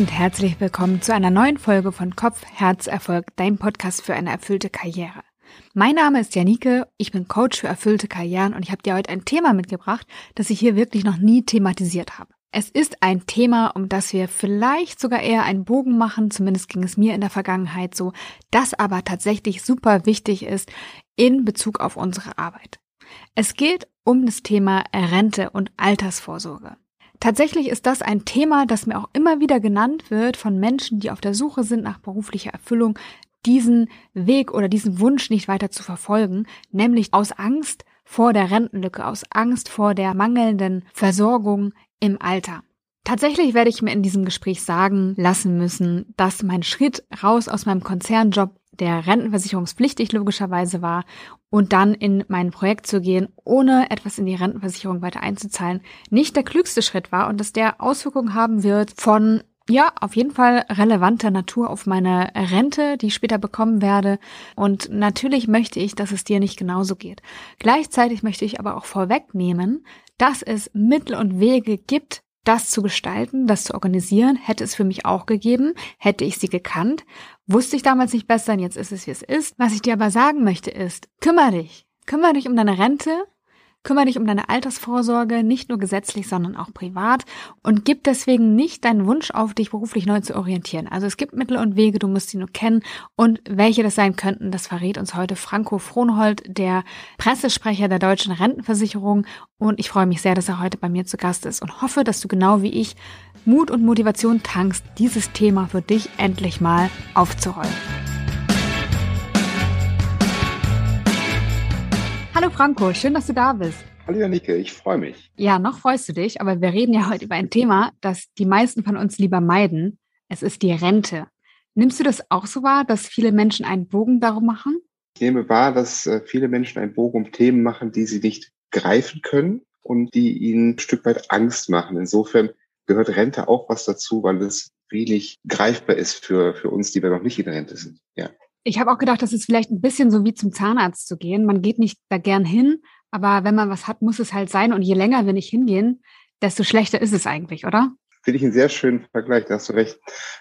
und herzlich willkommen zu einer neuen Folge von Kopf, Herz, Erfolg, dein Podcast für eine erfüllte Karriere. Mein Name ist Janike, ich bin Coach für erfüllte Karrieren und ich habe dir heute ein Thema mitgebracht, das ich hier wirklich noch nie thematisiert habe. Es ist ein Thema, um das wir vielleicht sogar eher einen Bogen machen, zumindest ging es mir in der Vergangenheit so, das aber tatsächlich super wichtig ist in Bezug auf unsere Arbeit. Es geht um das Thema Rente und Altersvorsorge. Tatsächlich ist das ein Thema, das mir auch immer wieder genannt wird von Menschen, die auf der Suche sind nach beruflicher Erfüllung, diesen Weg oder diesen Wunsch nicht weiter zu verfolgen, nämlich aus Angst vor der Rentenlücke, aus Angst vor der mangelnden Versorgung im Alter. Tatsächlich werde ich mir in diesem Gespräch sagen lassen müssen, dass mein Schritt raus aus meinem Konzernjob der rentenversicherungspflichtig logischerweise war und dann in mein Projekt zu gehen, ohne etwas in die Rentenversicherung weiter einzuzahlen, nicht der klügste Schritt war und dass der Auswirkungen haben wird von ja, auf jeden Fall relevanter Natur auf meine Rente, die ich später bekommen werde. Und natürlich möchte ich, dass es dir nicht genauso geht. Gleichzeitig möchte ich aber auch vorwegnehmen, dass es Mittel und Wege gibt, das zu gestalten, das zu organisieren, hätte es für mich auch gegeben, hätte ich sie gekannt, wusste ich damals nicht besser, und jetzt ist es, wie es ist. Was ich dir aber sagen möchte ist, kümmere dich, kümmere dich um deine Rente, Kümmere dich um deine Altersvorsorge, nicht nur gesetzlich, sondern auch privat und gib deswegen nicht deinen Wunsch auf, dich beruflich neu zu orientieren. Also es gibt Mittel und Wege, du musst sie nur kennen und welche das sein könnten, das verrät uns heute Franco Frohnhold, der Pressesprecher der Deutschen Rentenversicherung und ich freue mich sehr, dass er heute bei mir zu Gast ist und hoffe, dass du genau wie ich Mut und Motivation tankst, dieses Thema für dich endlich mal aufzurollen. Hallo Franco, schön, dass du da bist. Hallo Janike, ich freue mich. Ja, noch freust du dich, aber wir reden ja heute über ein Thema, das die meisten von uns lieber meiden. Es ist die Rente. Nimmst du das auch so wahr, dass viele Menschen einen Bogen darum machen? Ich nehme wahr, dass äh, viele Menschen einen Bogen um Themen machen, die sie nicht greifen können und die ihnen ein Stück weit Angst machen. Insofern gehört Rente auch was dazu, weil es wenig greifbar ist für, für uns, die wir noch nicht in Rente sind. Ja. Ich habe auch gedacht, das ist vielleicht ein bisschen so wie zum Zahnarzt zu gehen. Man geht nicht da gern hin, aber wenn man was hat, muss es halt sein. Und je länger wir nicht hingehen, desto schlechter ist es eigentlich, oder? Finde ich einen sehr schönen Vergleich, da hast du recht.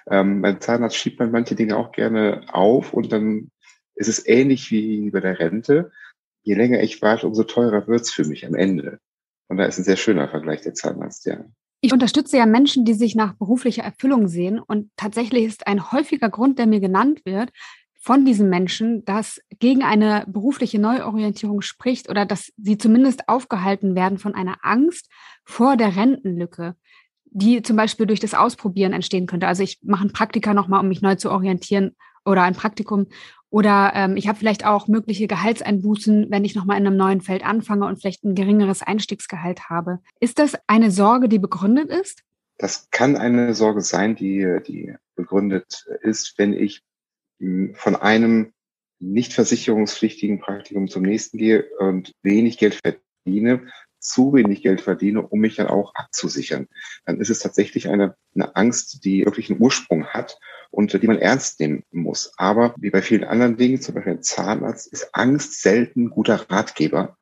Ähm, beim Zahnarzt schiebt man manche Dinge auch gerne auf und dann ist es ähnlich wie bei der Rente. Je länger ich warte, umso teurer wird's für mich am Ende. Und da ist ein sehr schöner Vergleich der Zahnarzt, ja. Ich unterstütze ja Menschen, die sich nach beruflicher Erfüllung sehen. Und tatsächlich ist ein häufiger Grund, der mir genannt wird, von diesen Menschen, das gegen eine berufliche Neuorientierung spricht oder dass sie zumindest aufgehalten werden von einer Angst vor der Rentenlücke, die zum Beispiel durch das Ausprobieren entstehen könnte. Also ich mache ein Praktika nochmal, um mich neu zu orientieren oder ein Praktikum. Oder ähm, ich habe vielleicht auch mögliche Gehaltseinbußen, wenn ich nochmal in einem neuen Feld anfange und vielleicht ein geringeres Einstiegsgehalt habe. Ist das eine Sorge, die begründet ist? Das kann eine Sorge sein, die, die begründet ist, wenn ich von einem nicht versicherungspflichtigen Praktikum zum nächsten gehe und wenig Geld verdiene, zu wenig Geld verdiene, um mich dann auch abzusichern. Dann ist es tatsächlich eine, eine Angst, die wirklich einen Ursprung hat und die man ernst nehmen muss. Aber wie bei vielen anderen Dingen, zum Beispiel ein Zahnarzt, ist Angst selten guter Ratgeber.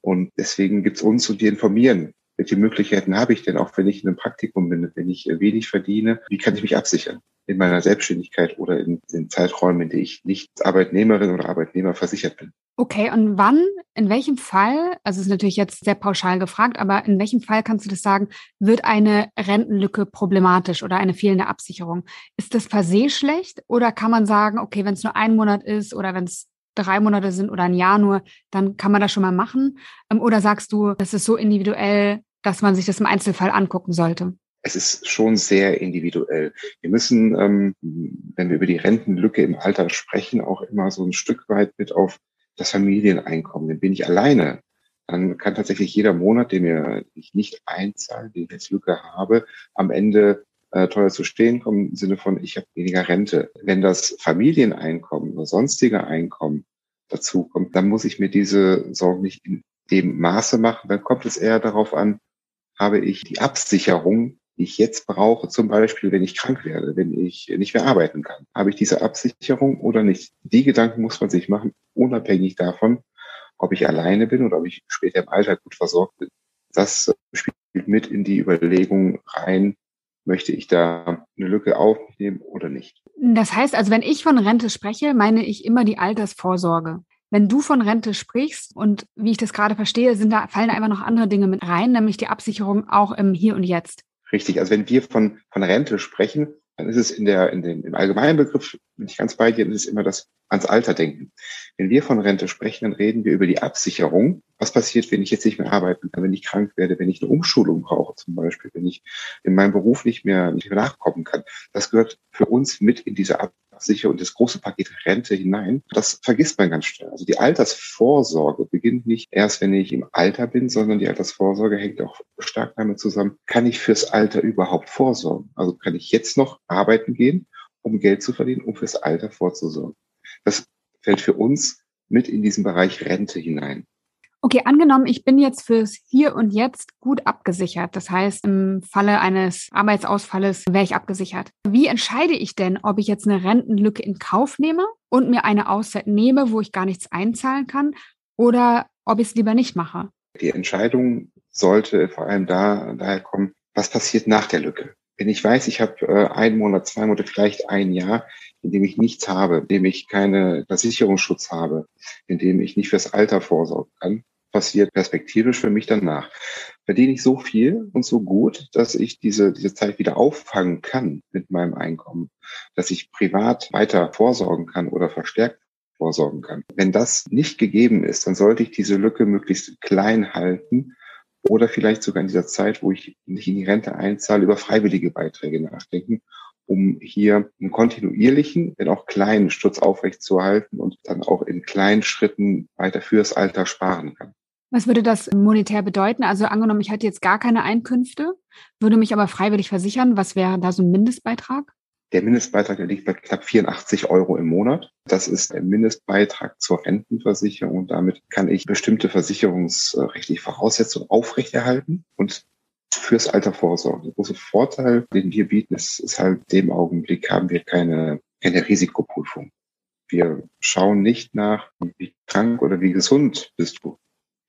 Und deswegen gibt es uns und die informieren. Welche Möglichkeiten habe ich denn, auch wenn ich in einem Praktikum bin, wenn ich wenig verdiene? Wie kann ich mich absichern? in meiner Selbstständigkeit oder in den Zeiträumen, in denen ich nicht Arbeitnehmerin oder Arbeitnehmer versichert bin. Okay, und wann, in welchem Fall, also ist natürlich jetzt sehr pauschal gefragt, aber in welchem Fall kannst du das sagen, wird eine Rentenlücke problematisch oder eine fehlende Absicherung? Ist das per se schlecht oder kann man sagen, okay, wenn es nur ein Monat ist oder wenn es drei Monate sind oder ein Jahr nur, dann kann man das schon mal machen? Ähm, oder sagst du, das ist so individuell, dass man sich das im Einzelfall angucken sollte? es ist schon sehr individuell. Wir müssen, ähm, wenn wir über die Rentenlücke im Alter sprechen, auch immer so ein Stück weit mit auf das Familieneinkommen. Denn bin ich alleine, dann kann tatsächlich jeder Monat, den ich nicht einzahle, den ich jetzt Lücke habe, am Ende äh, teuer zu stehen kommen im Sinne von, ich habe weniger Rente. Wenn das Familieneinkommen oder sonstige Einkommen dazu kommt, dann muss ich mir diese Sorgen nicht in dem Maße machen. Dann kommt es eher darauf an, habe ich die Absicherung die ich jetzt brauche, zum Beispiel, wenn ich krank werde, wenn ich nicht mehr arbeiten kann. Habe ich diese Absicherung oder nicht? Die Gedanken muss man sich machen, unabhängig davon, ob ich alleine bin oder ob ich später im Alter gut versorgt bin. Das spielt mit in die Überlegung rein, möchte ich da eine Lücke aufnehmen oder nicht. Das heißt also, wenn ich von Rente spreche, meine ich immer die Altersvorsorge. Wenn du von Rente sprichst und wie ich das gerade verstehe, sind da fallen einfach noch andere Dinge mit rein, nämlich die Absicherung auch im Hier und Jetzt. Richtig. Also wenn wir von, von Rente sprechen, dann ist es in der, in dem, im allgemeinen Begriff, bin ich ganz bei dir, ist immer das ans Alter denken. Wenn wir von Rente sprechen, dann reden wir über die Absicherung. Was passiert, wenn ich jetzt nicht mehr arbeiten kann, wenn ich krank werde, wenn ich eine Umschulung brauche zum Beispiel, wenn ich in meinem Beruf nicht mehr, nicht mehr nachkommen kann. Das gehört für uns mit in diese Absicherung und das große Paket Rente hinein. Das vergisst man ganz schnell. Also die Altersvorsorge beginnt nicht erst, wenn ich im Alter bin, sondern die Altersvorsorge hängt auch stark damit zusammen, kann ich fürs Alter überhaupt vorsorgen? Also kann ich jetzt noch arbeiten gehen, um Geld zu verdienen, um fürs Alter vorzusorgen? Das fällt für uns mit in diesen Bereich Rente hinein. Okay, angenommen, ich bin jetzt fürs Hier und Jetzt gut abgesichert. Das heißt, im Falle eines Arbeitsausfalles wäre ich abgesichert. Wie entscheide ich denn, ob ich jetzt eine Rentenlücke in Kauf nehme und mir eine Auszeit nehme, wo ich gar nichts einzahlen kann, oder ob ich es lieber nicht mache? Die Entscheidung sollte vor allem da daher kommen, was passiert nach der Lücke. Wenn ich weiß, ich habe äh, einen Monat, zwei Monate, vielleicht ein Jahr, in dem ich nichts habe, in dem ich keine Versicherungsschutz habe, in dem ich nicht fürs Alter vorsorgen kann, passiert perspektivisch für mich danach. Verdiene ich so viel und so gut, dass ich diese, diese Zeit wieder auffangen kann mit meinem Einkommen, dass ich privat weiter vorsorgen kann oder verstärkt vorsorgen kann. Wenn das nicht gegeben ist, dann sollte ich diese Lücke möglichst klein halten oder vielleicht sogar in dieser Zeit, wo ich nicht in die Rente einzahle, über freiwillige Beiträge nachdenken um hier einen kontinuierlichen, wenn auch kleinen Sturz aufrechtzuerhalten und dann auch in kleinen Schritten weiter fürs Alter sparen kann. Was würde das monetär bedeuten? Also angenommen, ich hätte jetzt gar keine Einkünfte, würde mich aber freiwillig versichern. Was wäre da so ein Mindestbeitrag? Der Mindestbeitrag der liegt bei knapp 84 Euro im Monat. Das ist der Mindestbeitrag zur Rentenversicherung und damit kann ich bestimmte versicherungsrechtliche Voraussetzungen aufrechterhalten und fürs Alter vorsorgen. Der große Vorteil, den wir bieten, ist, ist halt dem Augenblick haben wir keine, keine Risikoprüfung. Wir schauen nicht nach, wie krank oder wie gesund bist du.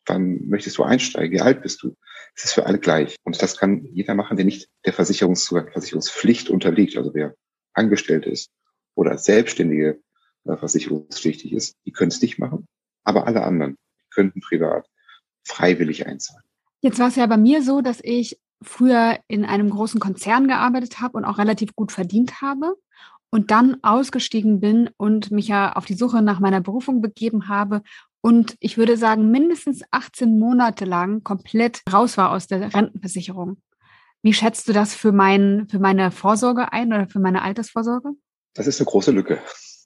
Wann möchtest du einsteigen? Wie alt bist du? Es ist für alle gleich. Und das kann jeder machen, der nicht der Versicherungszugang, Versicherungspflicht unterliegt. Also wer angestellt ist oder Selbstständige äh, versicherungspflichtig ist, die können es nicht machen. Aber alle anderen könnten privat freiwillig einzahlen. Jetzt war es ja bei mir so, dass ich früher in einem großen Konzern gearbeitet habe und auch relativ gut verdient habe und dann ausgestiegen bin und mich ja auf die Suche nach meiner Berufung begeben habe und ich würde sagen, mindestens 18 Monate lang komplett raus war aus der Rentenversicherung. Wie schätzt du das für, mein, für meine Vorsorge ein oder für meine Altersvorsorge? Das ist eine große Lücke.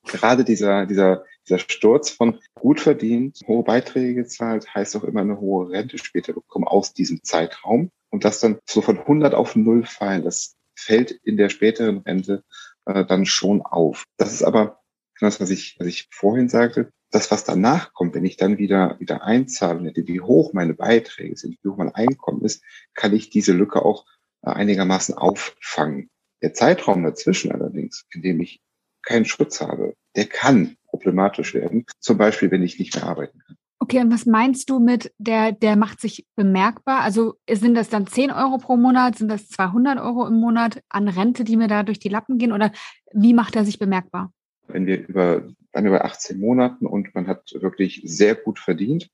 Gerade dieser, dieser dieser Sturz von gut verdient, hohe Beiträge gezahlt, heißt auch immer eine hohe Rente später bekommen aus diesem Zeitraum. Und das dann so von 100 auf 0 fallen, das fällt in der späteren Rente äh, dann schon auf. Das ist aber das, was ich, was ich vorhin sagte, das, was danach kommt, wenn ich dann wieder, wieder einzahle, wie hoch meine Beiträge sind, wie hoch mein Einkommen ist, kann ich diese Lücke auch einigermaßen auffangen. Der Zeitraum dazwischen allerdings, in dem ich keinen Schutz habe, der kann problematisch werden. Zum Beispiel, wenn ich nicht mehr arbeiten kann. Okay, und was meinst du mit, der, der macht sich bemerkbar? Also sind das dann 10 Euro pro Monat? Sind das 200 Euro im Monat an Rente, die mir da durch die Lappen gehen? Oder wie macht er sich bemerkbar? Wenn wir über, dann über 18 Monaten und man hat wirklich sehr gut verdient,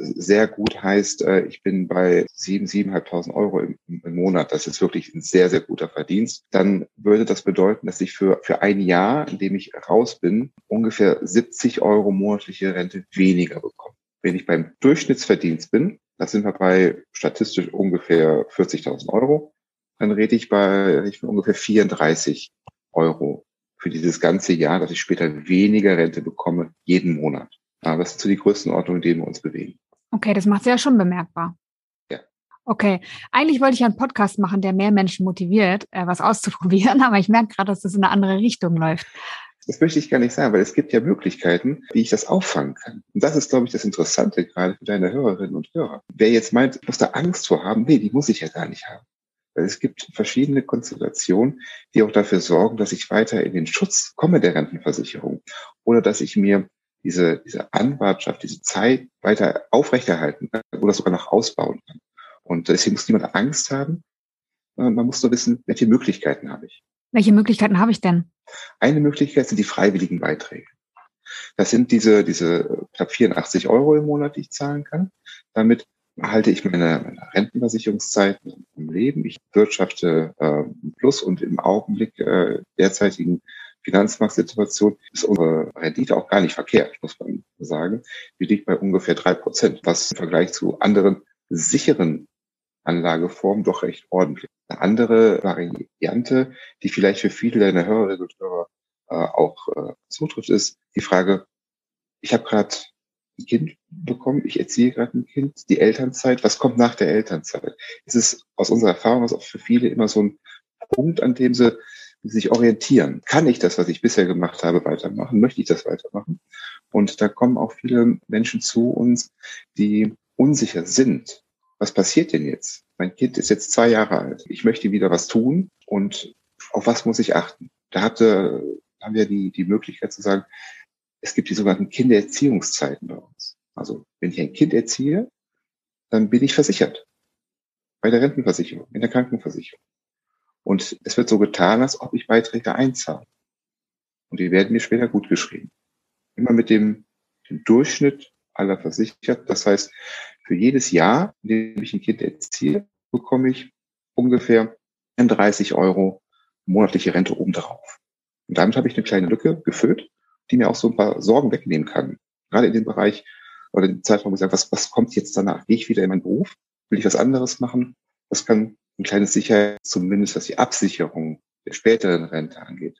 sehr gut heißt, äh, ich bin bei sieben, siebeneinhalbtausend Euro im, im, Monat. Das ist wirklich ein sehr, sehr guter Verdienst. Dann würde das bedeuten, dass ich für, für ein Jahr, in dem ich raus bin, ungefähr 70 Euro monatliche Rente weniger bekomme. Wenn ich beim Durchschnittsverdienst bin, da sind wir bei statistisch ungefähr 40.000 Euro, dann rede ich bei ich bin ungefähr 34 Euro für dieses ganze Jahr, dass ich später weniger Rente bekomme, jeden Monat. Aber das sind so die Größenordnungen, in denen wir uns bewegen. Okay, das macht es ja schon bemerkbar. Ja. Okay, eigentlich wollte ich einen Podcast machen, der mehr Menschen motiviert, äh, was auszuprobieren, aber ich merke gerade, dass das in eine andere Richtung läuft. Das möchte ich gar nicht sagen, weil es gibt ja Möglichkeiten, wie ich das auffangen kann. Und das ist, glaube ich, das Interessante gerade für deine Hörerinnen und Hörer. Wer jetzt meint, ich muss da Angst vor haben, nee, die muss ich ja gar nicht haben. Weil es gibt verschiedene Konstellationen, die auch dafür sorgen, dass ich weiter in den Schutz komme der Rentenversicherung oder dass ich mir diese, diese Anwartschaft, diese Zeit weiter aufrechterhalten kann oder sogar noch ausbauen kann. Und deswegen muss niemand Angst haben. Äh, man muss nur wissen, welche Möglichkeiten habe ich. Welche Möglichkeiten habe ich denn? Eine Möglichkeit sind die freiwilligen Beiträge. Das sind diese, diese knapp 84 Euro im Monat, die ich zahlen kann. Damit halte ich meine, meine Rentenversicherungszeiten im Leben. Ich wirtschafte äh, Plus und im Augenblick äh, derzeitigen Finanzmarktsituation ist unsere Rendite auch gar nicht verkehrt, muss man sagen. Die liegt bei ungefähr drei Prozent, was im Vergleich zu anderen sicheren Anlageformen doch recht ordentlich. Eine andere Variante, die vielleicht für viele deiner Hörerinnen und Hörer äh, auch äh, zutrifft, ist die Frage, ich habe gerade ein Kind bekommen, ich erziehe gerade ein Kind, die Elternzeit, was kommt nach der Elternzeit? Es ist aus unserer Erfahrung ist auch für viele immer so ein Punkt, an dem sie sich orientieren. Kann ich das, was ich bisher gemacht habe, weitermachen? Möchte ich das weitermachen? Und da kommen auch viele Menschen zu uns, die unsicher sind. Was passiert denn jetzt? Mein Kind ist jetzt zwei Jahre alt. Ich möchte wieder was tun und auf was muss ich achten? Da hatte, haben wir die, die Möglichkeit zu sagen, es gibt die sogenannten Kindererziehungszeiten bei uns. Also wenn ich ein Kind erziehe, dann bin ich versichert. Bei der Rentenversicherung, in der Krankenversicherung. Und es wird so getan, als ob ich Beiträge einzahle. Und die werden mir später gut geschrieben. Immer mit dem, dem Durchschnitt aller versichert. Das heißt, für jedes Jahr, in dem ich ein Kind erziehe, bekomme ich ungefähr 30 Euro monatliche Rente obendrauf. Und damit habe ich eine kleine Lücke gefüllt, die mir auch so ein paar Sorgen wegnehmen kann. Gerade in dem Bereich oder dem Zeitraum gesagt, was, was kommt jetzt danach? Gehe ich wieder in meinen Beruf? Will ich was anderes machen? Das kann ein kleines Sicherheit, zumindest was die Absicherung der späteren Rente angeht,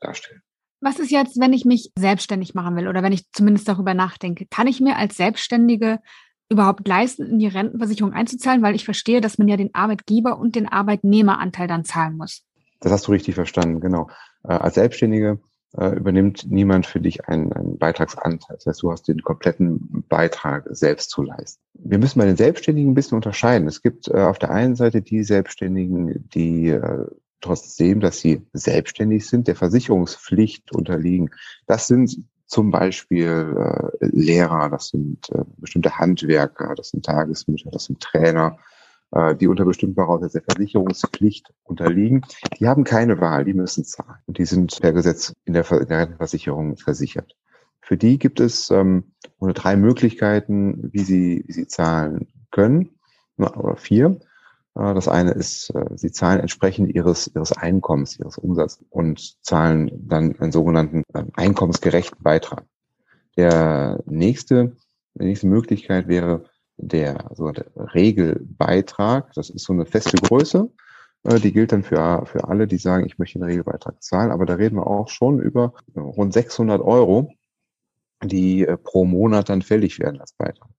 darstellen. Was ist jetzt, wenn ich mich selbstständig machen will oder wenn ich zumindest darüber nachdenke? Kann ich mir als Selbstständige überhaupt leisten, in die Rentenversicherung einzuzahlen? Weil ich verstehe, dass man ja den Arbeitgeber und den Arbeitnehmeranteil dann zahlen muss. Das hast du richtig verstanden, genau. Äh, als Selbstständige übernimmt niemand für dich einen, einen Beitragsanteil. Das heißt, du hast den kompletten Beitrag selbst zu leisten. Wir müssen bei den Selbstständigen ein bisschen unterscheiden. Es gibt äh, auf der einen Seite die Selbstständigen, die äh, trotzdem, dass sie selbstständig sind, der Versicherungspflicht unterliegen. Das sind zum Beispiel äh, Lehrer, das sind äh, bestimmte Handwerker, das sind Tagesmütter, das sind Trainer, äh, die unter bestimmten Voraussetzungen der Versicherungspflicht unterliegen, die haben keine Wahl, die müssen zahlen. Und die sind per Gesetz in der, in Rentenversicherung versichert. Für die gibt es ähm, nur drei Möglichkeiten, wie sie, wie sie zahlen können, oder vier. Äh, das eine ist, äh, sie zahlen entsprechend ihres, ihres Einkommens, ihres Umsatzes und zahlen dann einen sogenannten ähm, einkommensgerechten Beitrag. Der nächste, die nächste Möglichkeit wäre, der sogenannte Regelbeitrag. Das ist so eine feste Größe. Äh, die gilt dann für, für alle, die sagen, ich möchte einen Regelbeitrag zahlen. Aber da reden wir auch schon über rund 600 Euro, die äh, pro Monat dann fällig werden als Beitrag.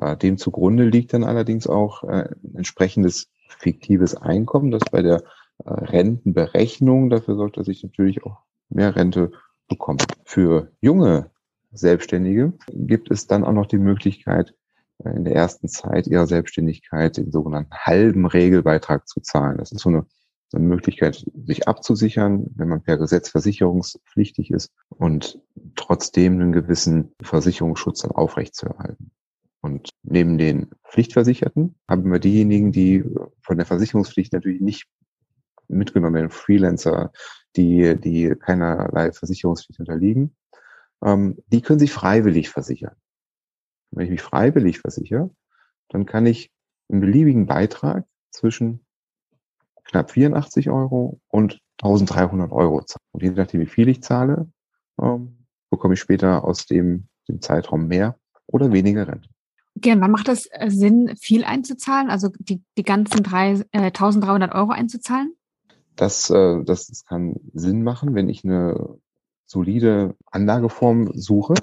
Äh, dem zugrunde liegt dann allerdings auch ein entsprechendes fiktives Einkommen, das bei der Rentenberechnung dafür sorgt, dass ich natürlich auch mehr Rente bekomme. Für junge Selbstständige gibt es dann auch noch die Möglichkeit, in der ersten Zeit ihrer Selbstständigkeit den sogenannten halben Regelbeitrag zu zahlen. Das ist so eine, so eine Möglichkeit, sich abzusichern, wenn man per Gesetz versicherungspflichtig ist und trotzdem einen gewissen Versicherungsschutz dann aufrechtzuerhalten. Und neben den Pflichtversicherten haben wir diejenigen, die von der Versicherungspflicht natürlich nicht mitgenommen werden, Freelancer, die, die keinerlei Versicherungspflicht unterliegen. Ähm, die können sich freiwillig versichern. Wenn ich mich freiwillig versichere, dann kann ich einen beliebigen Beitrag zwischen knapp 84 Euro und 1300 Euro zahlen. Und je nachdem, wie viel ich zahle, ähm, bekomme ich später aus dem, dem Zeitraum mehr oder weniger Rente. Okay, und wann macht es äh, Sinn, viel einzuzahlen, also die, die ganzen drei, äh, 1300 Euro einzuzahlen? Das, äh, das, das kann Sinn machen, wenn ich eine solide Anlageform suche,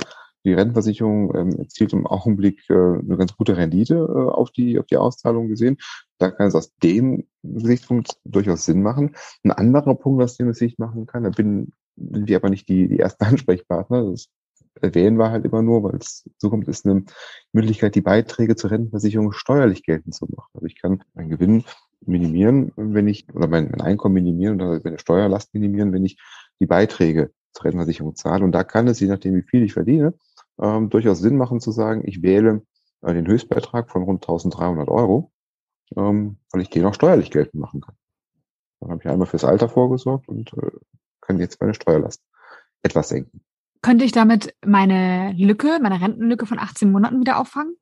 die Rentenversicherung ähm, erzielt im Augenblick äh, eine ganz gute Rendite äh, auf die auf die Auszahlung gesehen. Da kann es aus dem Gesichtspunkt durchaus Sinn machen. Ein anderer Punkt, aus dem es sich machen kann, da bin, sind wir aber nicht die, die ersten Ansprechpartner. Das erwähnen wir halt immer nur, weil es so kommt, ist eine Möglichkeit, die Beiträge zur Rentenversicherung steuerlich geltend zu machen. Also ich kann meinen Gewinn minimieren, wenn ich, oder mein, mein Einkommen minimieren oder meine Steuerlast minimieren, wenn ich die Beiträge zur Rentenversicherung zahle. Und da kann es, je nachdem, wie viel ich verdiene, ähm, durchaus Sinn machen zu sagen, ich wähle äh, den Höchstbeitrag von rund 1300 Euro, ähm, weil ich den auch steuerlich geltend machen kann. Dann habe ich einmal fürs Alter vorgesorgt und äh, kann jetzt meine Steuerlast etwas senken. Könnte ich damit meine Lücke, meine Rentenlücke von 18 Monaten wieder auffangen?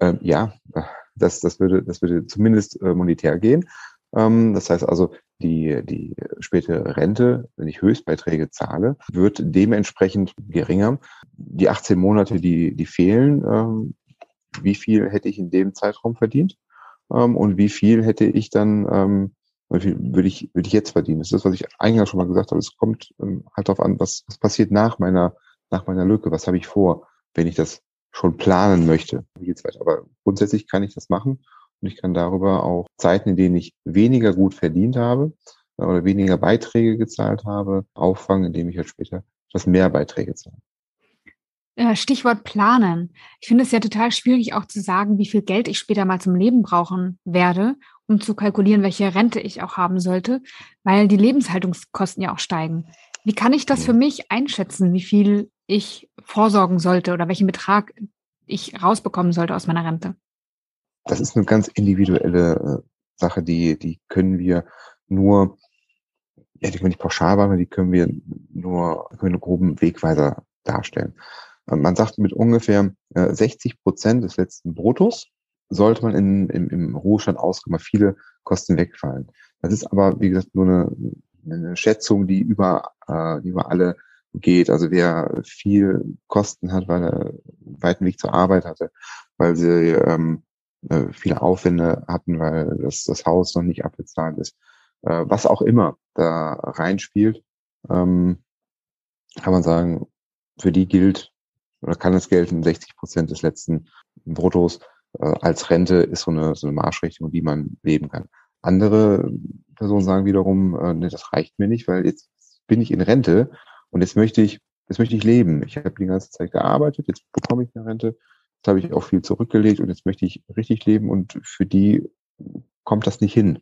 Ähm, ja, das, das, würde, das würde zumindest äh, monetär gehen. Ähm, das heißt also, die, die spätere Rente, wenn ich Höchstbeiträge zahle, wird dementsprechend geringer. Die 18 Monate, die, die fehlen, ähm, wie viel hätte ich in dem Zeitraum verdient? Ähm, und wie viel hätte ich dann, wie viel würde ich, würde ich jetzt verdienen? Das ist das, was ich eingangs schon mal gesagt habe. Es kommt ähm, halt darauf an, was, was passiert nach meiner, nach meiner Lücke? Was habe ich vor, wenn ich das schon planen möchte? Wie geht's weiter? Aber grundsätzlich kann ich das machen und ich kann darüber auch Zeiten, in denen ich weniger gut verdient habe äh, oder weniger Beiträge gezahlt habe, auffangen, indem ich halt später etwas mehr Beiträge zahle. Stichwort planen. Ich finde es ja total schwierig auch zu sagen, wie viel Geld ich später mal zum Leben brauchen werde, um zu kalkulieren, welche Rente ich auch haben sollte, weil die Lebenshaltungskosten ja auch steigen. Wie kann ich das für mich einschätzen, wie viel ich vorsorgen sollte oder welchen Betrag ich rausbekommen sollte aus meiner Rente? Das ist eine ganz individuelle äh, Sache, die, die können wir nur, ja, die können wir nicht pauschal machen, die können wir nur, können wir nur groben Wegweiser darstellen. Man sagt, mit ungefähr 60 äh, Prozent des letzten Bruttos sollte man in, im, im Ruhestand auskommen, viele Kosten wegfallen. Das ist aber, wie gesagt, nur eine, eine Schätzung, die über, äh, die über alle geht. Also wer viel Kosten hat, weil er einen weiten Weg zur Arbeit hatte, weil sie ähm, äh, viele Aufwände hatten, weil das, das Haus noch nicht abbezahlt ist. Äh, was auch immer da reinspielt, ähm, kann man sagen, für die gilt oder kann es gelten, 60 Prozent des letzten Bruttos äh, als Rente ist so eine, so eine Marschrichtung, die man leben kann. Andere Personen sagen wiederum, äh, nee, das reicht mir nicht, weil jetzt bin ich in Rente und jetzt möchte ich, jetzt möchte ich leben. Ich habe die ganze Zeit gearbeitet, jetzt bekomme ich eine Rente Jetzt habe ich auch viel zurückgelegt und jetzt möchte ich richtig leben und für die kommt das nicht hin.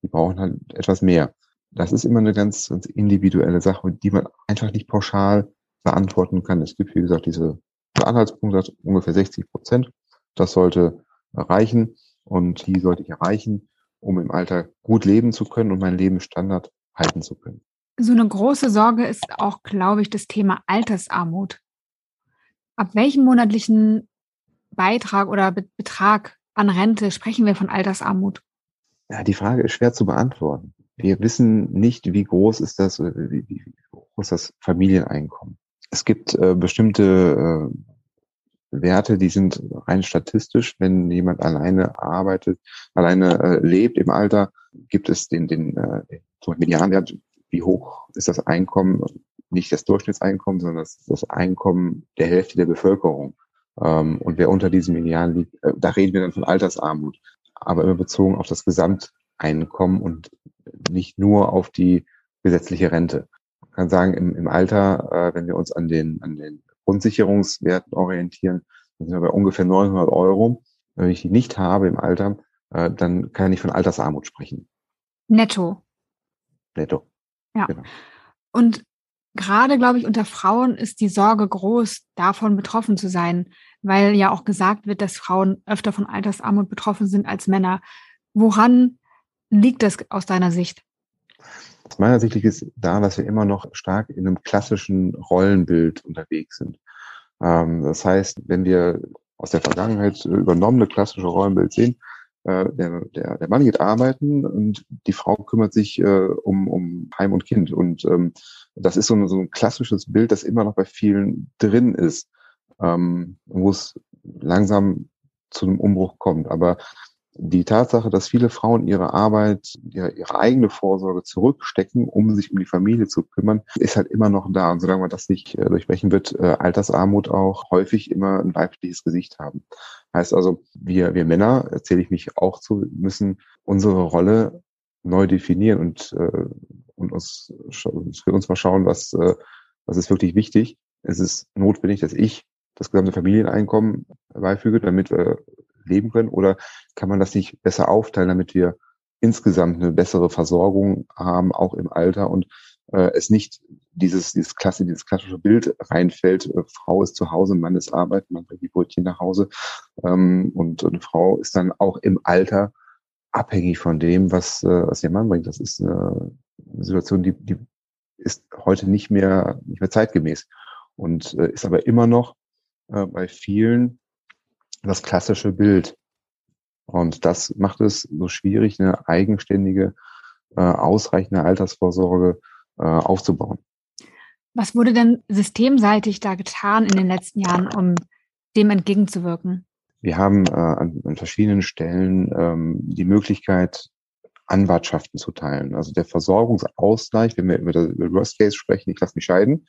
Die brauchen halt etwas mehr. Das ist immer eine ganz, ganz individuelle Sache, die man einfach nicht pauschal beantworten kann. Es gibt, wie gesagt, diese Anhaltspunkte, ungefähr 60 Prozent. Das sollte erreichen und die sollte ich erreichen, um im Alter gut leben zu können und meinen Lebensstandard halten zu können. So eine große Sorge ist auch, glaube ich, das Thema Altersarmut. Ab welchem monatlichen Beitrag oder Betrag an Rente sprechen wir von Altersarmut? Ja, die Frage ist schwer zu beantworten. Wir wissen nicht, wie groß ist das, wie, wie groß das Familieneinkommen. Es gibt äh, bestimmte äh, Werte, die sind rein statistisch. Wenn jemand alleine arbeitet, alleine äh, lebt im Alter, gibt es den, den, äh, den Medianwert, wie hoch ist das Einkommen, nicht das Durchschnittseinkommen, sondern das, das Einkommen der Hälfte der Bevölkerung. Ähm, und wer unter diesem Median liegt, äh, da reden wir dann von Altersarmut, aber immer bezogen auf das Gesamteinkommen und nicht nur auf die gesetzliche Rente. Man kann sagen, im, im Alter, äh, wenn wir uns an den, an den Grundsicherungswerten orientieren, dann sind wir bei ungefähr 900 Euro. Wenn ich die nicht habe im Alter, äh, dann kann ich von Altersarmut sprechen. Netto. Netto. Ja. Genau. Und gerade, glaube ich, unter Frauen ist die Sorge groß, davon betroffen zu sein, weil ja auch gesagt wird, dass Frauen öfter von Altersarmut betroffen sind als Männer. Woran liegt das aus deiner Sicht? Aus meiner Sicht liegt es da, dass wir immer noch stark in einem klassischen Rollenbild unterwegs sind. Ähm, das heißt, wenn wir aus der Vergangenheit übernommene klassische Rollenbild sehen, äh, der, der, der Mann geht arbeiten und die Frau kümmert sich äh, um, um Heim und Kind. Und ähm, das ist so ein, so ein klassisches Bild, das immer noch bei vielen drin ist, ähm, wo es langsam zu einem Umbruch kommt. Aber die Tatsache, dass viele Frauen ihre Arbeit, ihre, ihre eigene Vorsorge zurückstecken, um sich um die Familie zu kümmern, ist halt immer noch da. Und solange man das nicht äh, durchbrechen wird, äh, Altersarmut auch häufig immer ein weibliches Gesicht haben. Heißt also, wir, wir Männer, erzähle ich mich auch zu, müssen unsere Rolle neu definieren und, äh, und uns, für uns mal schauen, was, äh, was ist wirklich wichtig. Es ist notwendig, dass ich das gesamte Familieneinkommen beifüge, damit wir leben können? Oder kann man das nicht besser aufteilen, damit wir insgesamt eine bessere Versorgung haben, auch im Alter und äh, es nicht dieses, dieses klasse, dieses klassische Bild reinfällt, äh, Frau ist zu Hause, Mann ist arbeiten, man bringt die Brötchen nach Hause ähm, und, eine Frau ist dann auch im Alter abhängig von dem, was, äh, was der Mann bringt. Das ist eine Situation, die, die ist heute nicht mehr, nicht mehr zeitgemäß und äh, ist aber immer noch äh, bei vielen das klassische Bild. Und das macht es so schwierig, eine eigenständige, äh, ausreichende Altersvorsorge äh, aufzubauen. Was wurde denn systemseitig da getan in den letzten Jahren, um dem entgegenzuwirken? Wir haben äh, an, an verschiedenen Stellen ähm, die Möglichkeit, Anwartschaften zu teilen. Also der Versorgungsausgleich, wenn wir über das über Worst Case sprechen, ich lasse mich scheiden,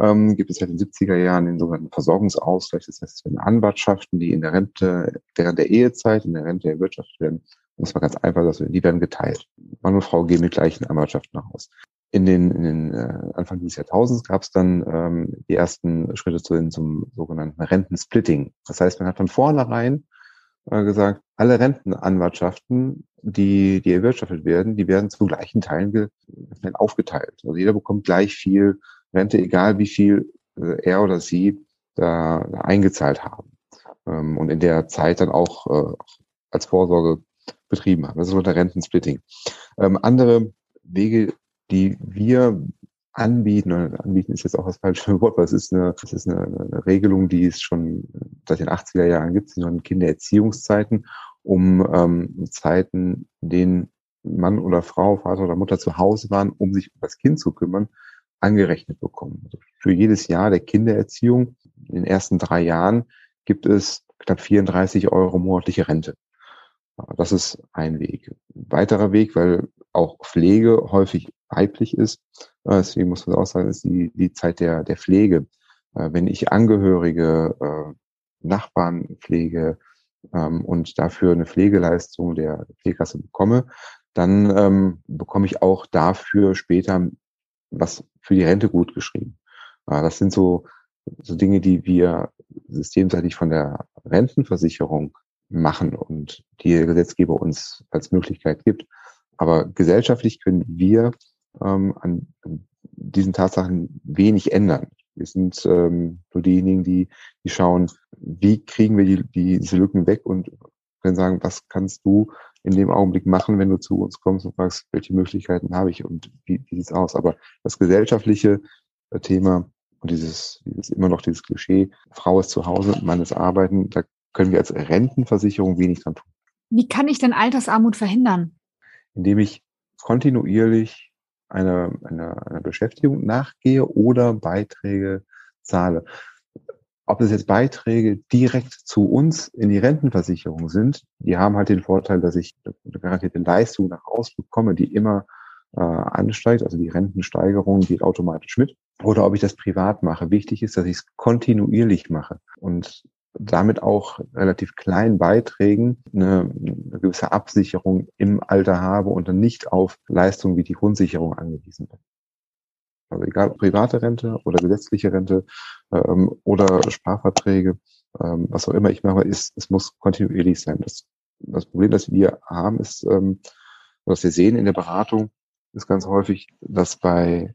ähm, gibt es seit den 70er Jahren den sogenannten Versorgungsausgleich. Das heißt, es werden Anwartschaften, die in der Rente, während der Ehezeit, in der Rente erwirtschaftet werden. Das war ganz einfach, dass die werden geteilt. Mann und Frau gehen mit gleichen Anwartschaften nach Hause. In den, in den äh, Anfang dieses Jahrtausends gab es dann ähm, die ersten Schritte zu, zum sogenannten Rentensplitting. Das heißt, man hat von vornherein äh, gesagt, alle Rentenanwartschaften, die, die erwirtschaftet werden, die werden zu gleichen Teilen aufgeteilt. Also jeder bekommt gleich viel Rente, egal wie viel äh, er oder sie da, da eingezahlt haben. Ähm, und in der Zeit dann auch äh, als Vorsorge betrieben haben. Das ist so der Rentensplitting. Ähm, andere Wege, die wir anbieten, anbieten ist jetzt auch das falsche Wort, weil es ist eine, es ist eine, Regelung, die es schon seit den 80er Jahren gibt, die in Kindererziehungszeiten, um ähm, Zeiten, in denen Mann oder Frau, Vater oder Mutter zu Hause waren, um sich um das Kind zu kümmern, angerechnet bekommen. Also für jedes Jahr der Kindererziehung in den ersten drei Jahren gibt es knapp 34 Euro monatliche Rente. Das ist ein Weg. Ein weiterer Weg, weil auch Pflege häufig weiblich ist, äh, deswegen muss man auch sagen, ist die, die Zeit der, der Pflege. Äh, wenn ich Angehörige, äh, Nachbarn pflege ähm, und dafür eine Pflegeleistung der Pflegekasse bekomme, dann ähm, bekomme ich auch dafür später was für die Rente gut geschrieben. Das sind so, so Dinge, die wir systemseitig von der Rentenversicherung machen und die Gesetzgeber uns als Möglichkeit gibt. Aber gesellschaftlich können wir ähm, an, an diesen Tatsachen wenig ändern. Wir sind ähm, nur diejenigen, die, die schauen, wie kriegen wir die, die, diese Lücken weg und können sagen, was kannst du in dem Augenblick machen, wenn du zu uns kommst und fragst, welche Möglichkeiten habe ich und wie, wie sieht's aus. Aber das gesellschaftliche äh, Thema und dieses, dieses immer noch dieses Klischee, Frau ist zu Hause, Mann ist arbeiten, da können wir als Rentenversicherung wenig dran tun. Wie kann ich denn Altersarmut verhindern? Indem ich kontinuierlich einer, einer, einer Beschäftigung nachgehe oder Beiträge zahle. Ob es jetzt Beiträge direkt zu uns in die Rentenversicherung sind, die haben halt den Vorteil, dass ich eine garantierte Leistung nach Hause bekomme, die immer äh, ansteigt, also die Rentensteigerung geht automatisch mit. Oder ob ich das privat mache. Wichtig ist, dass ich es kontinuierlich mache. Und damit auch relativ kleinen Beiträgen eine, eine, gewisse Absicherung im Alter habe und dann nicht auf Leistungen wie die Grundsicherung angewiesen bin. Also egal ob private Rente oder gesetzliche Rente ähm, oder Sparverträge, ähm, was auch immer ich mache, ist, es muss kontinuierlich sein. Das, das Problem, das wir haben, ist, ähm, was wir sehen in der Beratung, ist ganz häufig, dass bei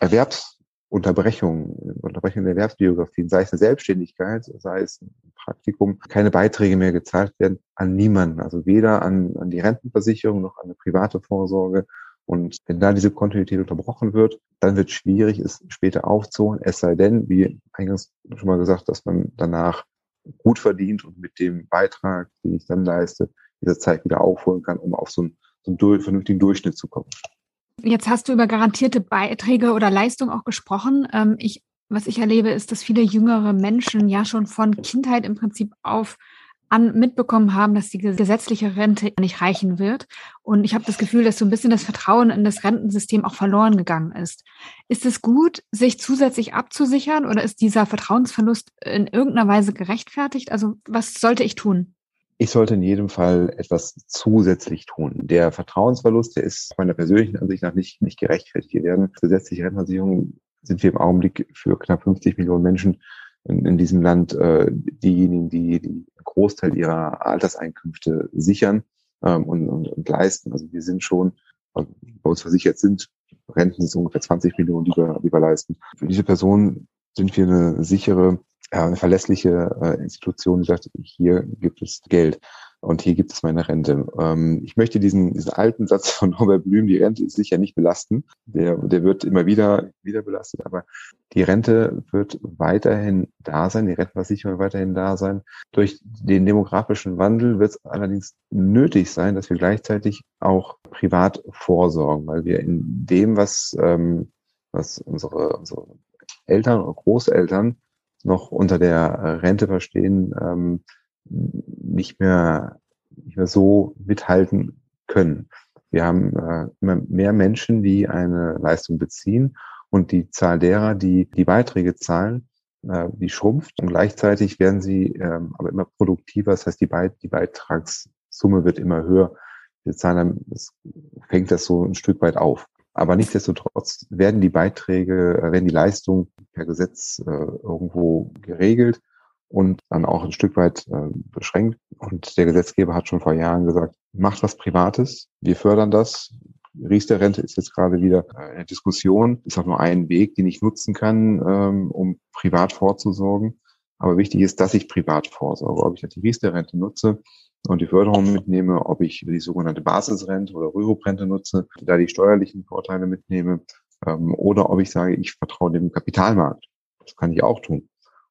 Erwerbs Unterbrechungen, Unterbrechungen der Erwerbsbiografien, sei es eine Selbstständigkeit, sei es ein Praktikum, keine Beiträge mehr gezahlt werden an niemanden. Also weder an, an die Rentenversicherung noch an eine private Vorsorge. Und wenn da diese Kontinuität unterbrochen wird, dann wird schwierig, es später aufzuholen. Es sei denn, wie eingangs schon mal gesagt, dass man danach gut verdient und mit dem Beitrag, den ich dann leiste, diese Zeit wieder aufholen kann, um auf so einen, so einen vernünftigen Durchschnitt zu kommen. Jetzt hast du über garantierte Beiträge oder Leistung auch gesprochen. Ähm, ich, was ich erlebe, ist, dass viele jüngere Menschen ja schon von Kindheit im Prinzip auf an mitbekommen haben, dass die gesetzliche Rente nicht reichen wird. Und ich habe das Gefühl, dass so ein bisschen das Vertrauen in das Rentensystem auch verloren gegangen ist. Ist es gut, sich zusätzlich abzusichern oder ist dieser Vertrauensverlust in irgendeiner Weise gerechtfertigt? Also was sollte ich tun? Ich sollte in jedem Fall etwas zusätzlich tun. Der Vertrauensverlust, der ist meiner persönlichen Ansicht nach nicht, nicht gerechtfertigt. Wir werden gesetzliche Rentenversicherung sind wir im Augenblick für knapp 50 Millionen Menschen in, in diesem Land äh, diejenigen, die, einen Großteil ihrer Alterseinkünfte sichern ähm, und, und, und leisten. Also wir sind schon, also bei uns versichert sind, Renten sind ungefähr 20 Millionen, die wir, die wir leisten. Für diese Personen sind wir eine sichere, eine verlässliche äh, Institution, die sagt, hier gibt es Geld. und hier gibt es meine Rente. Ähm, ich möchte diesen, diesen alten Satz von Norbert Blüm, die Rente ist sicher nicht belasten. Der, der wird immer wieder, wieder belastet, aber die Rente wird weiterhin da sein, die Rentenversicherung wird weiterhin da sein. Durch den demografischen Wandel wird es allerdings nötig sein, dass wir gleichzeitig auch privat vorsorgen, weil wir in dem, was, ähm, was unsere, unsere Eltern oder Großeltern noch unter der Rente verstehen, ähm, nicht mehr, nicht mehr so mithalten können. Wir haben äh, immer mehr Menschen, die eine Leistung beziehen und die Zahl derer, die die Beiträge zahlen, äh, die schrumpft und gleichzeitig werden sie ähm, aber immer produktiver. Das heißt, die, Be die Beitragssumme wird immer höher. Wir zahlen dann, das fängt das so ein Stück weit auf. Aber nichtsdestotrotz werden die Beiträge, äh, werden die Leistungen per Gesetz äh, irgendwo geregelt und dann auch ein Stück weit äh, beschränkt. Und der Gesetzgeber hat schon vor Jahren gesagt, macht was Privates, wir fördern das. Riester-Rente ist jetzt gerade wieder eine Diskussion, ist auch nur ein Weg, den ich nutzen kann, ähm, um privat vorzusorgen. Aber wichtig ist, dass ich privat vorsorge. Ob ich die Riester-Rente nutze und die Förderung mitnehme, ob ich die sogenannte Basisrente oder Rürup-Rente nutze, da die steuerlichen Vorteile mitnehme, ähm, oder ob ich sage, ich vertraue dem Kapitalmarkt. Das kann ich auch tun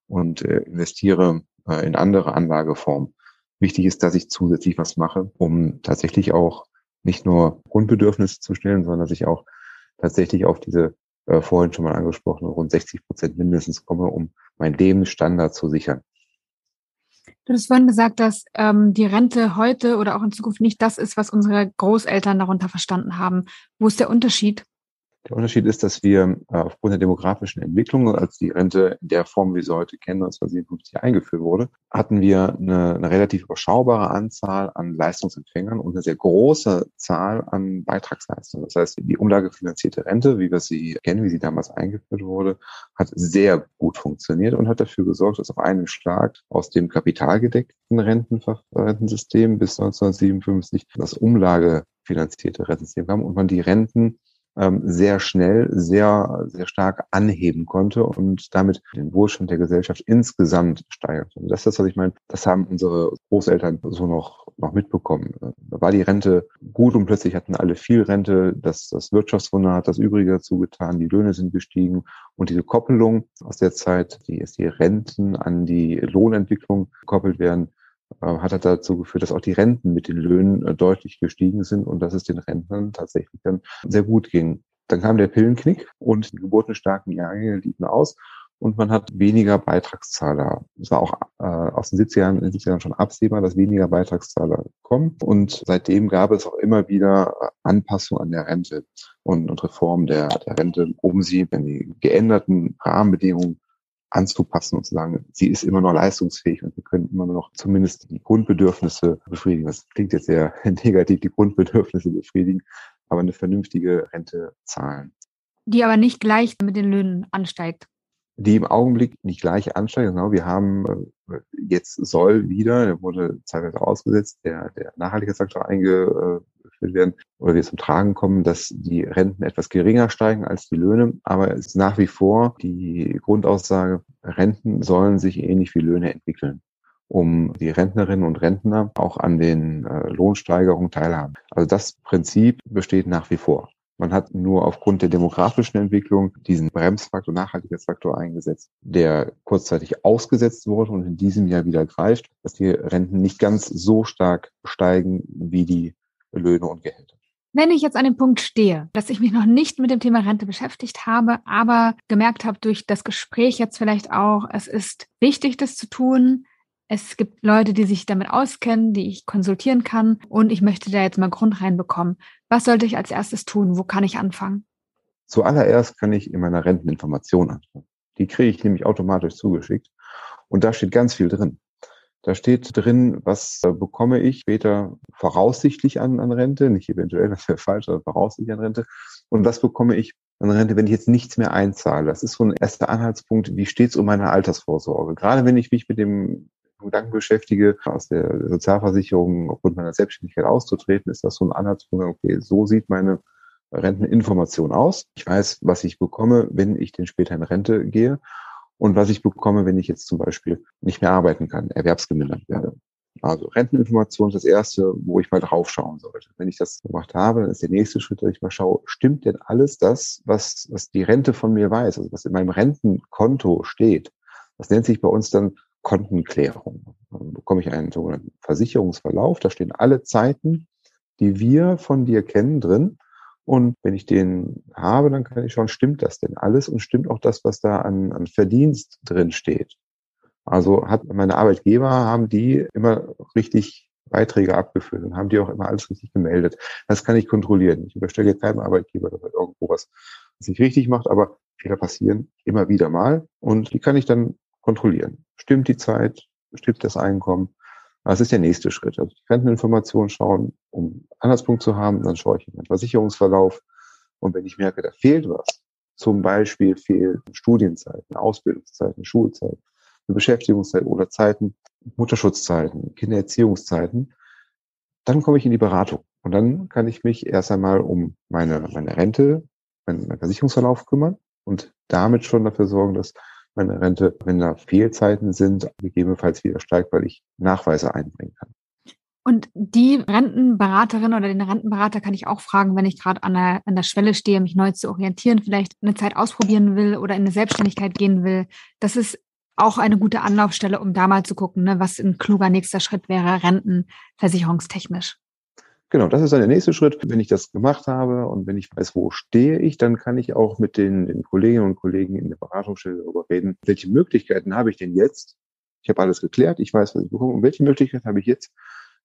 und äh, investiere äh, in andere Anlageformen. Wichtig ist, dass ich zusätzlich was mache, um tatsächlich auch nicht nur Grundbedürfnisse zu stellen, sondern dass ich auch tatsächlich auf diese äh, vorhin schon mal angesprochene rund 60 Prozent mindestens komme, um meinen Lebensstandard zu sichern. Du hast vorhin gesagt, dass ähm, die Rente heute oder auch in Zukunft nicht das ist, was unsere Großeltern darunter verstanden haben. Wo ist der Unterschied? Der Unterschied ist, dass wir äh, aufgrund der demografischen Entwicklung, als die Rente in der Form, wie sie heute kennen, 1957 eingeführt wurde, hatten wir eine, eine relativ überschaubare Anzahl an Leistungsempfängern und eine sehr große Zahl an Beitragsleistungen. Das heißt, die umlagefinanzierte Rente, wie wir sie kennen, wie sie damals eingeführt wurde, hat sehr gut funktioniert und hat dafür gesorgt, dass auf einen Schlag aus dem kapitalgedeckten Rentensystem bis 1957 das umlagefinanzierte Rentensystem kam und man die Renten ähm, sehr schnell, sehr, sehr stark anheben konnte und damit den Wohlstand der Gesellschaft insgesamt steigert. Und das ist das, was ich meine. Das haben unsere Großeltern so noch, noch mitbekommen. Da war die Rente gut und plötzlich hatten alle viel Rente. Das, das Wirtschaftswunder hat das Übrige dazu getan. Die Löhne sind gestiegen. Und diese Koppelung aus der Zeit, die ist die Renten an die Lohnentwicklung gekoppelt werden, äh, hat dazu geführt, dass auch die Renten mit den Löhnen äh, deutlich gestiegen sind und dass es den Rentnern tatsächlich dann sehr gut ging. Dann kam der Pillenknick und die geburtenstarken Jahre liefen aus und man hat weniger Beitragszahler. Es war auch äh, aus den 70er Jahren, in den 70er Jahren schon absehbar, dass weniger Beitragszahler kommen. Und seitdem gab es auch immer wieder Anpassungen an der Rente und, und Reform der, der Rente, um sie in die geänderten Rahmenbedingungen anzupassen und zu sagen, sie ist immer noch leistungsfähig und wir können immer noch zumindest die Grundbedürfnisse befriedigen. Das klingt jetzt sehr negativ, die Grundbedürfnisse befriedigen, aber eine vernünftige Rente zahlen. Die aber nicht gleich mit den Löhnen ansteigt. Die im Augenblick nicht gleich ansteigt. Genau, wir haben äh, jetzt soll wieder, der wurde zeitweise ausgesetzt, der, der Nachhaltigkeitsfaktor einge, geführt werden oder wir zum Tragen kommen, dass die Renten etwas geringer steigen als die Löhne. Aber es ist nach wie vor die Grundaussage, Renten sollen sich ähnlich wie Löhne entwickeln um die Rentnerinnen und Rentner auch an den äh, Lohnsteigerungen teilhaben. Also das Prinzip besteht nach wie vor. Man hat nur aufgrund der demografischen Entwicklung diesen Bremsfaktor, Nachhaltigkeitsfaktor eingesetzt, der kurzzeitig ausgesetzt wurde und in diesem Jahr wieder greift, dass die Renten nicht ganz so stark steigen wie die Löhne und Gehälter. Wenn ich jetzt an dem Punkt stehe, dass ich mich noch nicht mit dem Thema Rente beschäftigt habe, aber gemerkt habe durch das Gespräch jetzt vielleicht auch, es ist wichtig, das zu tun. Es gibt Leute, die sich damit auskennen, die ich konsultieren kann und ich möchte da jetzt mal Grund reinbekommen. Was sollte ich als erstes tun? Wo kann ich anfangen? Zuallererst kann ich in meiner Renteninformation anfangen. Die kriege ich nämlich automatisch zugeschickt und da steht ganz viel drin. Da steht drin, was äh, bekomme ich später voraussichtlich an, an Rente, nicht eventuell, das wäre falsch, aber voraussichtlich an Rente. Und was bekomme ich an Rente, wenn ich jetzt nichts mehr einzahle? Das ist so ein erster Anhaltspunkt, wie steht es um meine Altersvorsorge? Gerade wenn ich mich mit dem Gedanken beschäftige, aus der Sozialversicherung aufgrund meiner Selbstständigkeit auszutreten, ist das so ein Anhaltspunkt, okay, so sieht meine Renteninformation aus. Ich weiß, was ich bekomme, wenn ich denn später in Rente gehe und was ich bekomme, wenn ich jetzt zum Beispiel nicht mehr arbeiten kann, erwerbsgemindert werde. Also Renteninformation ist das erste, wo ich mal drauf schauen sollte. Wenn ich das gemacht habe, dann ist der nächste Schritt, dass ich mal schaue, stimmt denn alles das, was, was die Rente von mir weiß, also was in meinem Rentenkonto steht? Das nennt sich bei uns dann Kontenklärung. Dann bekomme ich einen sogenannten Versicherungsverlauf, da stehen alle Zeiten, die wir von dir kennen, drin. Und wenn ich den habe, dann kann ich schauen, stimmt das denn alles und stimmt auch das, was da an, an Verdienst drin steht? Also hat meine Arbeitgeber, haben die immer richtig Beiträge abgeführt und haben die auch immer alles richtig gemeldet. Das kann ich kontrollieren. Ich überstelle keinem Arbeitgeber, dass er irgendwo was, was nicht richtig macht, aber Fehler passieren immer wieder mal und die kann ich dann kontrollieren. Stimmt die Zeit? Stimmt das Einkommen? Das ist der nächste Schritt. Also die Renteninformation schauen, um Anhaltspunkt zu haben, dann schaue ich in den Versicherungsverlauf und wenn ich merke, da fehlt was, zum Beispiel fehlen Studienzeiten, Ausbildungszeiten, Schulzeiten, eine Beschäftigungszeit oder Zeiten, Mutterschutzzeiten, Kindererziehungszeiten, dann komme ich in die Beratung. Und dann kann ich mich erst einmal um meine, meine Rente, meinen, meinen Versicherungsverlauf kümmern und damit schon dafür sorgen, dass meine Rente, wenn da Fehlzeiten sind, gegebenenfalls wieder steigt, weil ich Nachweise einbringen kann. Und die Rentenberaterin oder den Rentenberater kann ich auch fragen, wenn ich gerade an der, an der Schwelle stehe, mich neu zu orientieren, vielleicht eine Zeit ausprobieren will oder in eine Selbstständigkeit gehen will. Das ist auch eine gute Anlaufstelle, um da mal zu gucken, ne, was ein kluger nächster Schritt wäre, rentenversicherungstechnisch. Genau, das ist dann der nächste Schritt. Wenn ich das gemacht habe und wenn ich weiß, wo stehe ich, dann kann ich auch mit den, den Kolleginnen und Kollegen in der Beratungsstelle darüber reden, welche Möglichkeiten habe ich denn jetzt? Ich habe alles geklärt, ich weiß, was ich bekomme. Und welche Möglichkeiten habe ich jetzt,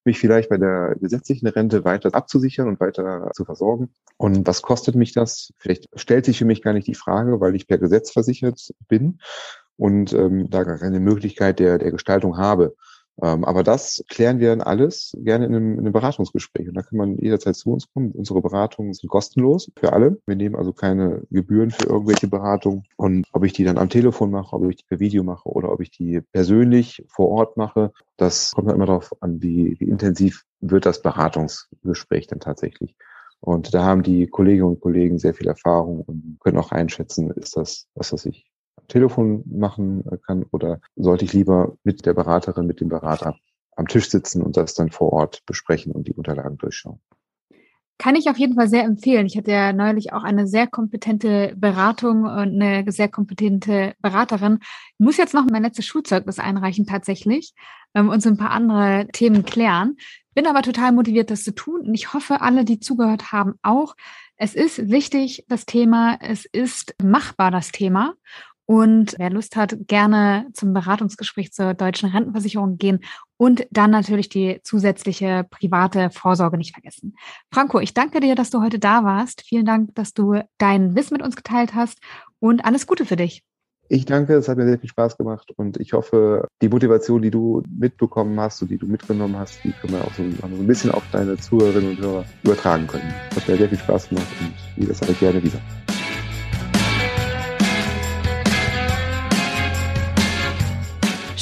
mich vielleicht bei der gesetzlichen Rente weiter abzusichern und weiter zu versorgen. Und was kostet mich das? Vielleicht stellt sich für mich gar nicht die Frage, weil ich per Gesetz versichert bin und ähm, da gar keine Möglichkeit der, der Gestaltung habe. Ähm, aber das klären wir dann alles gerne in einem, in einem Beratungsgespräch. Und da kann man jederzeit zu uns kommen. Unsere Beratungen sind kostenlos für alle. Wir nehmen also keine Gebühren für irgendwelche Beratungen. Und ob ich die dann am Telefon mache, ob ich die per Video mache oder ob ich die persönlich vor Ort mache, das kommt dann immer darauf an, wie, wie intensiv wird das Beratungsgespräch dann tatsächlich. Und da haben die Kolleginnen und Kollegen sehr viel Erfahrung und können auch einschätzen, ist das was, was ich Telefon machen kann oder sollte ich lieber mit der Beraterin, mit dem Berater am Tisch sitzen und das dann vor Ort besprechen und die Unterlagen durchschauen. Kann ich auf jeden Fall sehr empfehlen. Ich hatte ja neulich auch eine sehr kompetente Beratung und eine sehr kompetente Beraterin. Ich muss jetzt noch mein letztes Schulzeugnis einreichen tatsächlich ähm, und so ein paar andere Themen klären. Bin aber total motiviert, das zu tun und ich hoffe, alle, die zugehört haben, auch. Es ist wichtig, das Thema. Es ist machbar, das Thema. Und wer Lust hat, gerne zum Beratungsgespräch zur deutschen Rentenversicherung gehen und dann natürlich die zusätzliche private Vorsorge nicht vergessen. Franco, ich danke dir, dass du heute da warst. Vielen Dank, dass du dein Wissen mit uns geteilt hast und alles Gute für dich. Ich danke, es hat mir sehr viel Spaß gemacht und ich hoffe, die Motivation, die du mitbekommen hast und die du mitgenommen hast, die können wir auch so, ein bisschen auf deine Zuhörerinnen und Hörer übertragen können. Das hat mir sehr viel Spaß gemacht und jederzeit gerne wieder.